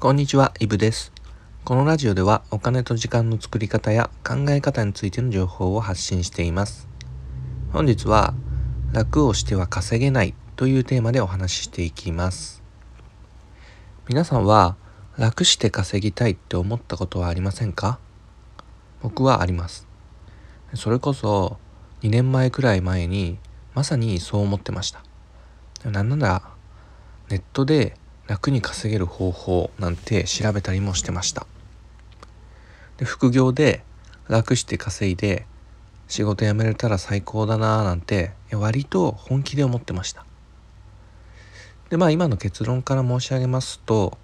こんにちは、イブです。このラジオではお金と時間の作り方や考え方についての情報を発信しています。本日は楽をしては稼げないというテーマでお話ししていきます。皆さんは楽して稼ぎたいって思ったことはありませんか？僕はあります。それこそ2年前くらい前にまさにそう思ってました。なんならネットで楽に稼げる方法なんて調べたりもしてました。で副業で楽して稼いで仕事辞めれたら最高だなーなんて割と本気で思ってました。でまあ今の結論から申し上げますと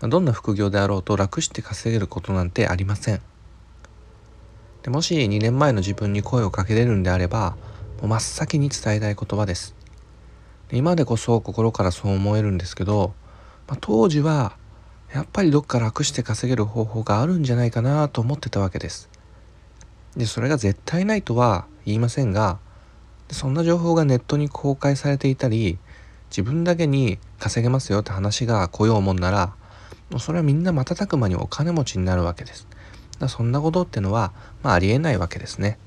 どんな副業であろうと楽して稼げることなんてありません。でもし2年前の自分に声をかけれるんであればもう真っ先に伝えたい言葉です。今でこそ心からそう思えるんですけど、まあ、当時はやっぱりどっか楽して稼げる方法があるんじゃないかなと思ってたわけです。でそれが絶対ないとは言いませんがそんな情報がネットに公開されていたり自分だけに稼げますよって話が来ようもんならもうそれはみんな瞬く間にお金持ちになるわけです。だそんなことってのは、まあ、ありえないわけですね。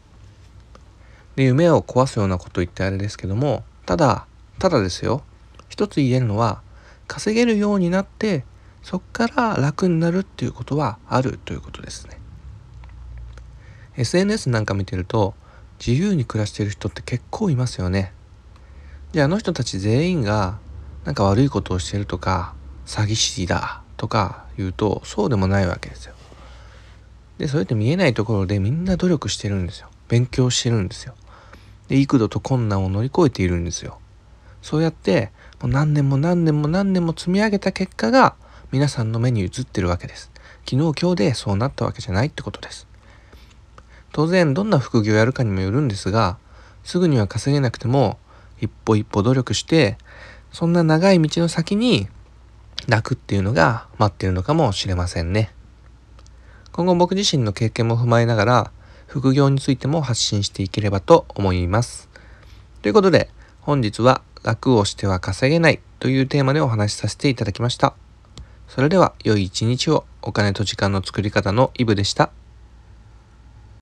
で夢を壊すようなこと言ってあれですけどもただただですよ。一つ言えるのは稼げるようになってそっから楽になるっていうことはあるということですね。SNS なんか見てると自由に暮らしてる人って結構いますよね。じゃああの人たち全員がなんか悪いことをしてるとか詐欺師だとか言うとそうでもないわけですよ。でそれって見えないところでみんな努力してるんですよ。勉強してるんですよ。で幾度と困難を乗り越えているんですよ。そうやってもう何年も何年も何年も積み上げた結果が皆さんの目に映ってるわけです。昨日今日でそうなったわけじゃないってことです。当然どんな副業をやるかにもよるんですがすぐには稼げなくても一歩一歩努力してそんな長い道の先に楽っていうのが待ってるのかもしれませんね。今後僕自身の経験も踏まえながら副業についても発信していければと思います。ということで本日は楽をしては稼げないというテーマでお話しさせていただきました。それでは良い一日をお金と時間の作り方のイブでした。